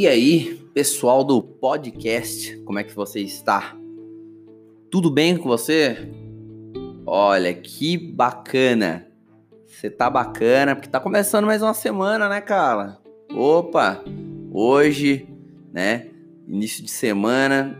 E aí, pessoal do podcast, como é que você está? Tudo bem com você? Olha, que bacana. Você tá bacana, porque tá começando mais uma semana, né, cara? Opa, hoje, né, início de semana.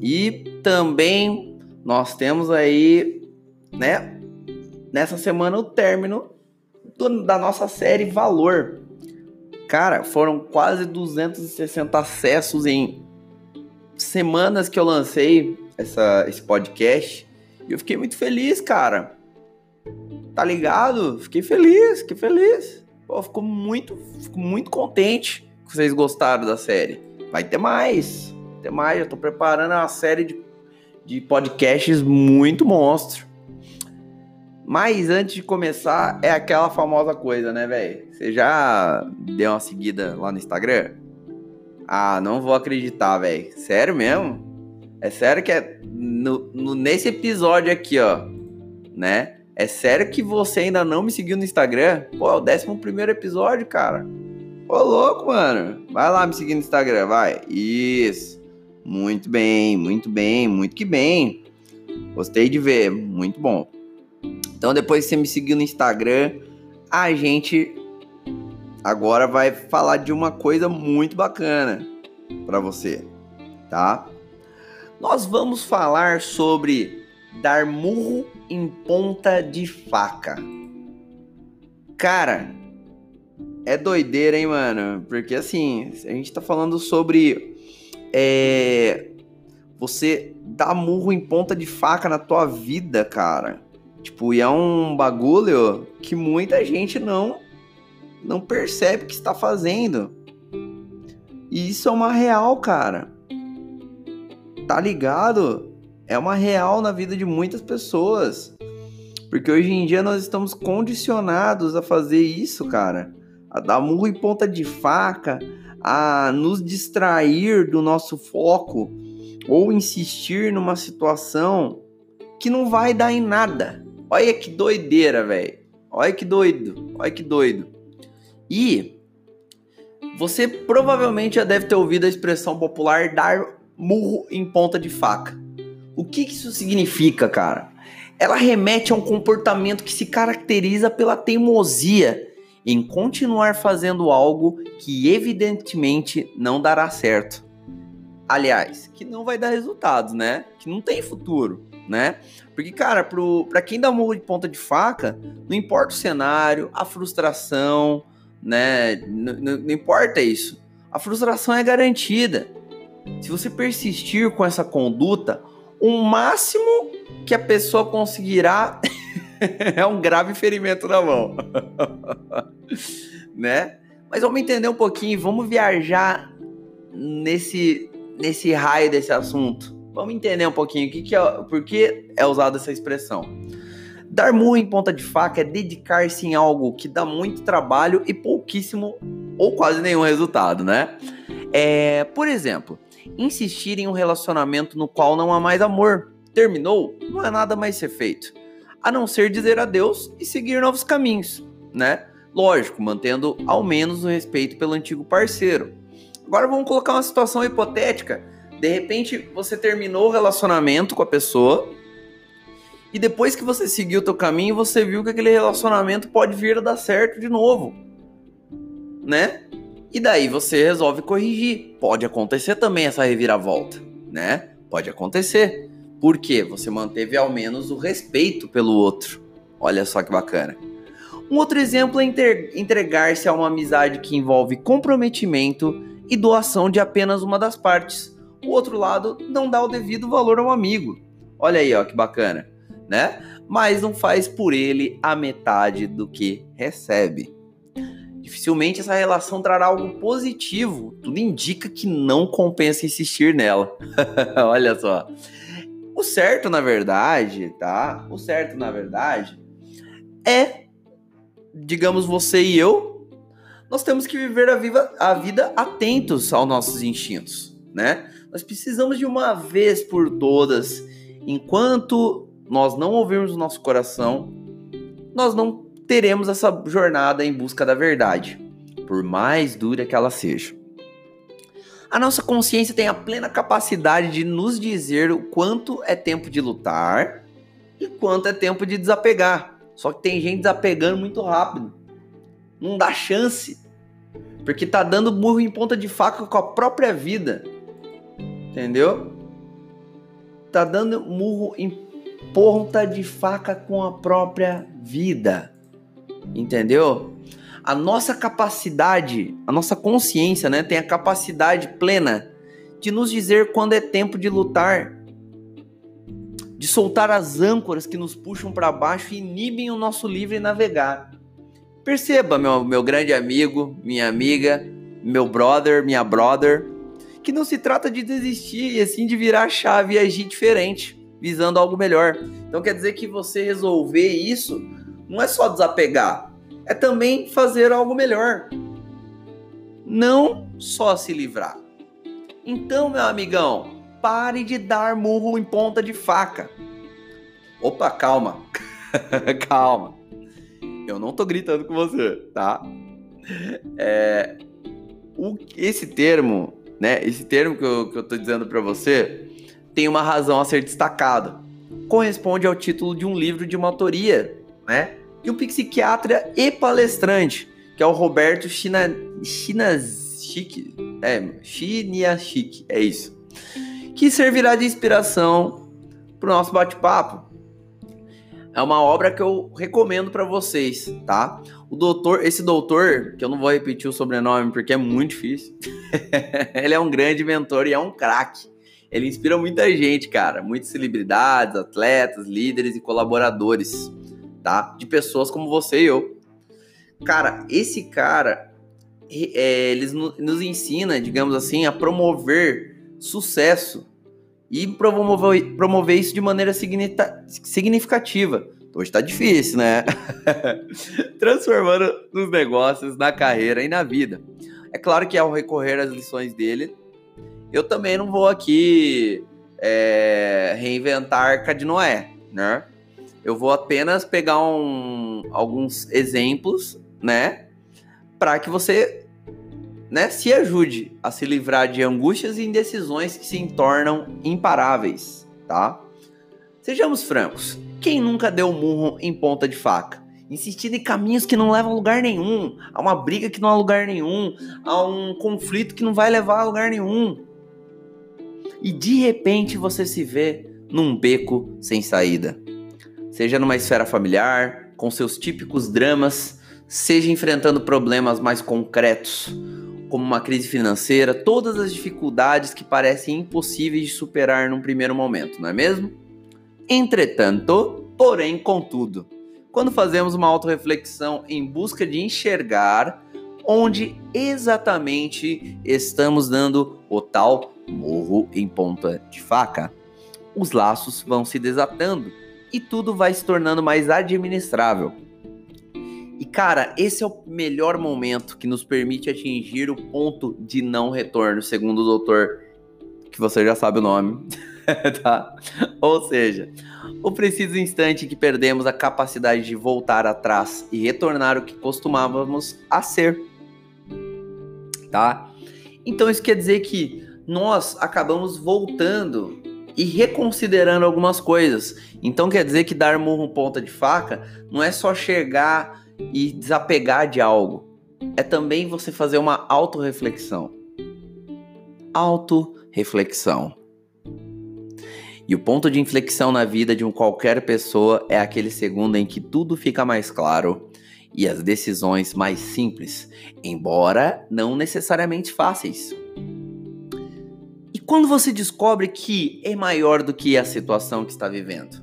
E também nós temos aí, né, nessa semana o término do, da nossa série Valor. Cara, foram quase 260 acessos em semanas que eu lancei essa, esse podcast. E eu fiquei muito feliz, cara. Tá ligado? Fiquei feliz, fiquei feliz. Pô, fico muito, fico muito contente que vocês gostaram da série. Vai ter mais, vai ter mais. Eu tô preparando uma série de, de podcasts muito monstro. Mas antes de começar, é aquela famosa coisa, né, velho? Você já deu uma seguida lá no Instagram? Ah, não vou acreditar, velho. Sério mesmo? É sério que é no, no, nesse episódio aqui, ó, né? É sério que você ainda não me seguiu no Instagram? Pô, é o décimo primeiro episódio, cara. Ô, louco, mano. Vai lá me seguir no Instagram, vai. Isso. Muito bem, muito bem, muito que bem. Gostei de ver, muito bom. Então, depois que você me seguir no Instagram, a gente agora vai falar de uma coisa muito bacana para você, tá? Nós vamos falar sobre dar murro em ponta de faca. Cara, é doideira, hein, mano? Porque assim, a gente tá falando sobre é, você dar murro em ponta de faca na tua vida, cara. Tipo, e é um bagulho que muita gente não não percebe que está fazendo. E isso é uma real, cara. Tá ligado? É uma real na vida de muitas pessoas. Porque hoje em dia nós estamos condicionados a fazer isso, cara. A dar murro em ponta de faca, a nos distrair do nosso foco ou insistir numa situação que não vai dar em nada. Olha que doideira, velho. Olha que doido. Olha que doido. E você provavelmente já deve ter ouvido a expressão popular dar murro em ponta de faca. O que, que isso significa, cara? Ela remete a um comportamento que se caracteriza pela teimosia em continuar fazendo algo que evidentemente não dará certo. Aliás, que não vai dar resultados, né? Que não tem futuro né? Porque, cara, pro, pra quem dá murro de ponta de faca, não importa o cenário, a frustração, né? Não, importa isso. A frustração é garantida. Se você persistir com essa conduta, o máximo que a pessoa conseguirá é um grave ferimento na mão. né? Mas vamos entender um pouquinho, vamos viajar nesse, nesse raio desse assunto. Vamos entender um pouquinho o que, que é, por que é usada essa expressão. Dar murro em ponta de faca é dedicar-se em algo que dá muito trabalho e pouquíssimo ou quase nenhum resultado, né? É, por exemplo, insistir em um relacionamento no qual não há mais amor. Terminou? Não há nada mais ser feito. A não ser dizer adeus e seguir novos caminhos, né? Lógico, mantendo ao menos o respeito pelo antigo parceiro. Agora vamos colocar uma situação hipotética de repente, você terminou o relacionamento com a pessoa e depois que você seguiu o teu caminho, você viu que aquele relacionamento pode vir a dar certo de novo, né? E daí você resolve corrigir. Pode acontecer também essa reviravolta, né? Pode acontecer. Por quê? Você manteve ao menos o respeito pelo outro. Olha só que bacana. Um outro exemplo é entregar-se a uma amizade que envolve comprometimento e doação de apenas uma das partes o outro lado não dá o devido valor ao amigo. Olha aí, ó, que bacana, né? Mas não faz por ele a metade do que recebe. Dificilmente essa relação trará algo positivo. Tudo indica que não compensa insistir nela. Olha só. O certo, na verdade, tá? O certo, na verdade, é, digamos, você e eu, nós temos que viver a, viva, a vida atentos aos nossos instintos, né? Nós precisamos de uma vez por todas, enquanto nós não ouvirmos o nosso coração, nós não teremos essa jornada em busca da verdade, por mais dura que ela seja. A nossa consciência tem a plena capacidade de nos dizer o quanto é tempo de lutar e quanto é tempo de desapegar. Só que tem gente desapegando muito rápido. Não dá chance. Porque tá dando burro em ponta de faca com a própria vida. Entendeu? Tá dando murro em ponta de faca com a própria vida. Entendeu? A nossa capacidade, a nossa consciência, né, tem a capacidade plena de nos dizer quando é tempo de lutar, de soltar as âncoras que nos puxam para baixo e inibem o nosso livre navegar. Perceba, meu, meu grande amigo, minha amiga, meu brother, minha brother, que não se trata de desistir e assim de virar a chave e agir diferente, visando algo melhor. Então quer dizer que você resolver isso não é só desapegar, é também fazer algo melhor. Não só se livrar. Então, meu amigão, pare de dar murro em ponta de faca. Opa, calma. calma. Eu não tô gritando com você, tá? É, o, esse termo, né? Esse termo que eu, que eu tô dizendo para você tem uma razão a ser destacado. Corresponde ao título de um livro de uma autoria, né? E um psiquiatra e palestrante, que é o Roberto China, Chinashik, é, Chiniashik, é isso. Que servirá de inspiração pro nosso bate-papo é uma obra que eu recomendo para vocês, tá? O doutor, esse doutor, que eu não vou repetir o sobrenome porque é muito difícil, ele é um grande mentor e é um craque. Ele inspira muita gente, cara, muitas celebridades, atletas, líderes e colaboradores, tá? De pessoas como você e eu. Cara, esse cara, é, ele nos ensina, digamos assim, a promover sucesso e promover, promover isso de maneira significativa. Hoje tá difícil, né? Transformando nos negócios, na carreira e na vida. É claro que ao recorrer às lições dele, eu também não vou aqui é, reinventar a Arca de Noé, né? Eu vou apenas pegar um, alguns exemplos, né? Para que você né, se ajude a se livrar de angústias e indecisões que se tornam imparáveis, tá? Sejamos francos, quem nunca deu murro em ponta de faca? Insistindo em caminhos que não levam a lugar nenhum, a uma briga que não há lugar nenhum, a um conflito que não vai levar a lugar nenhum. E de repente você se vê num beco sem saída. Seja numa esfera familiar, com seus típicos dramas, seja enfrentando problemas mais concretos, como uma crise financeira, todas as dificuldades que parecem impossíveis de superar num primeiro momento, não é mesmo? Entretanto, porém, contudo, quando fazemos uma autorreflexão em busca de enxergar onde exatamente estamos dando o tal morro em ponta de faca, os laços vão se desatando e tudo vai se tornando mais administrável e cara, esse é o melhor momento que nos permite atingir o ponto de não retorno, segundo o doutor, que você já sabe o nome, tá? Ou seja, o preciso instante que perdemos a capacidade de voltar atrás e retornar o que costumávamos a ser, tá? Então isso quer dizer que nós acabamos voltando e reconsiderando algumas coisas. Então quer dizer que dar murro ponta de faca não é só chegar e desapegar de algo. É também você fazer uma autorreflexão. Autorreflexão. E o ponto de inflexão na vida de um qualquer pessoa é aquele segundo em que tudo fica mais claro e as decisões mais simples, embora não necessariamente fáceis. E quando você descobre que é maior do que a situação que está vivendo,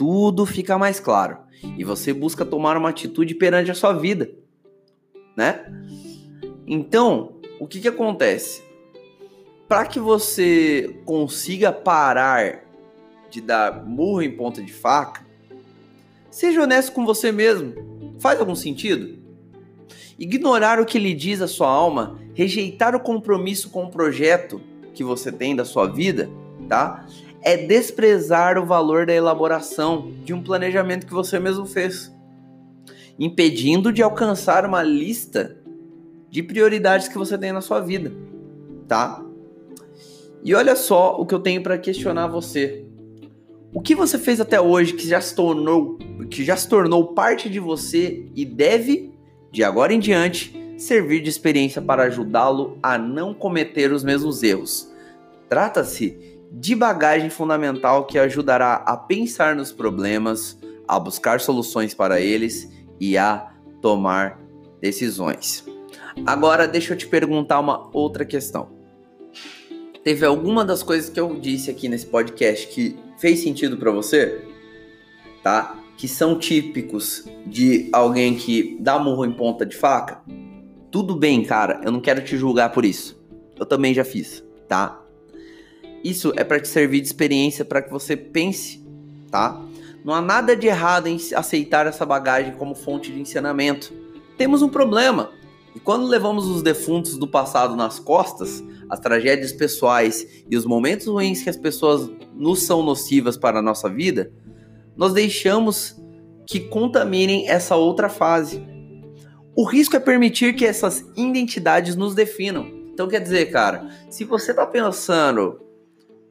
tudo fica mais claro e você busca tomar uma atitude perante a sua vida, né? Então, o que que acontece? Para que você consiga parar de dar murro em ponta de faca, seja honesto com você mesmo. Faz algum sentido? Ignorar o que lhe diz a sua alma, rejeitar o compromisso com o projeto que você tem da sua vida, tá? É desprezar o valor da elaboração de um planejamento que você mesmo fez, impedindo de alcançar uma lista de prioridades que você tem na sua vida. tá? E olha só o que eu tenho para questionar você. O que você fez até hoje que já se tornou que já se tornou parte de você e deve, de agora em diante, servir de experiência para ajudá-lo a não cometer os mesmos erros. Trata-se de bagagem fundamental que ajudará a pensar nos problemas, a buscar soluções para eles e a tomar decisões. Agora deixa eu te perguntar uma outra questão. Teve alguma das coisas que eu disse aqui nesse podcast que fez sentido para você? Tá? Que são típicos de alguém que dá murro em ponta de faca? Tudo bem, cara, eu não quero te julgar por isso. Eu também já fiz, tá? Isso é para te servir de experiência para que você pense, tá? Não há nada de errado em aceitar essa bagagem como fonte de ensinamento. Temos um problema. E quando levamos os defuntos do passado nas costas, as tragédias pessoais e os momentos ruins que as pessoas nos são nocivas para a nossa vida, nós deixamos que contaminem essa outra fase. O risco é permitir que essas identidades nos definam. Então quer dizer, cara, se você está pensando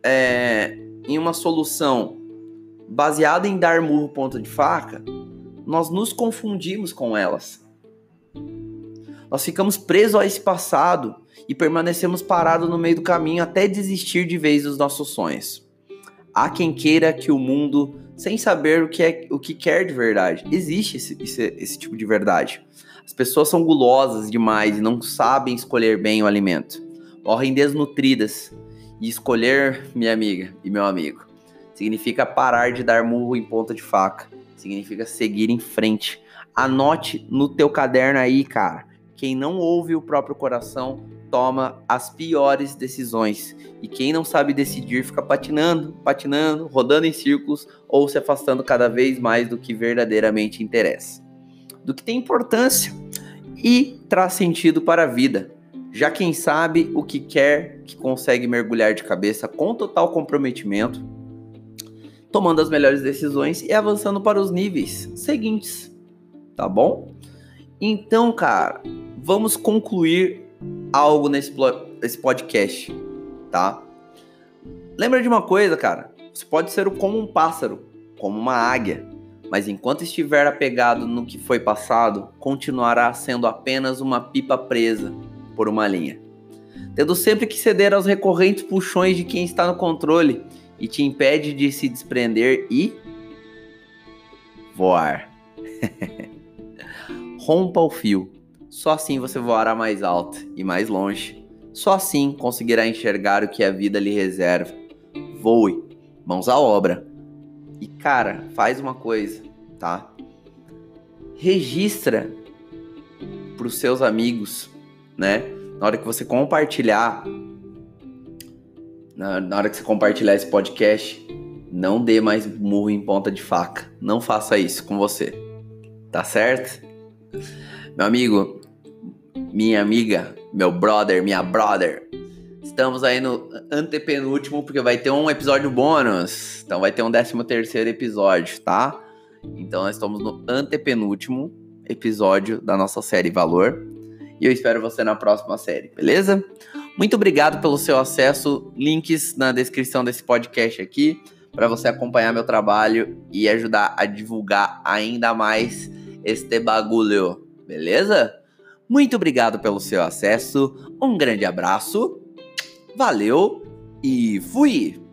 é, em uma solução baseada em dar murro ponta de faca, nós nos confundimos com elas. Nós ficamos presos a esse passado e permanecemos parados no meio do caminho até desistir de vez dos nossos sonhos. Há quem queira que o mundo, sem saber o que, é, o que quer de verdade, existe esse, esse, esse tipo de verdade. As pessoas são gulosas demais e não sabem escolher bem o alimento. Morrem desnutridas e escolher, minha amiga e meu amigo, significa parar de dar murro em ponta de faca. Significa seguir em frente. Anote no teu caderno aí, cara. Quem não ouve o próprio coração toma as piores decisões. E quem não sabe decidir fica patinando, patinando, rodando em círculos ou se afastando cada vez mais do que verdadeiramente interessa. Do que tem importância e traz sentido para a vida. Já quem sabe o que quer, que consegue mergulhar de cabeça com total comprometimento, tomando as melhores decisões e avançando para os níveis seguintes, tá bom? Então, cara, vamos concluir algo nesse, podcast, tá? Lembra de uma coisa, cara? Você pode ser como um pássaro, como uma águia, mas enquanto estiver apegado no que foi passado, continuará sendo apenas uma pipa presa por uma linha, tendo sempre que ceder aos recorrentes puxões de quem está no controle e te impede de se desprender e voar. Rompa o fio. Só assim você voará mais alto e mais longe. Só assim conseguirá enxergar o que a vida lhe reserva. Voe, mãos à obra. E cara, faz uma coisa, tá? Registra para os seus amigos né? Na hora que você compartilhar, na, na hora que você compartilhar esse podcast, não dê mais murro em ponta de faca. Não faça isso com você. Tá certo? Meu amigo, minha amiga, meu brother, minha brother. Estamos aí no antepenúltimo, porque vai ter um episódio bônus. Então vai ter um 13 terceiro episódio, tá? Então nós estamos no antepenúltimo episódio da nossa série Valor. E eu espero você na próxima série, beleza? Muito obrigado pelo seu acesso. Links na descrição desse podcast aqui para você acompanhar meu trabalho e ajudar a divulgar ainda mais este bagulho, beleza? Muito obrigado pelo seu acesso. Um grande abraço. Valeu e fui!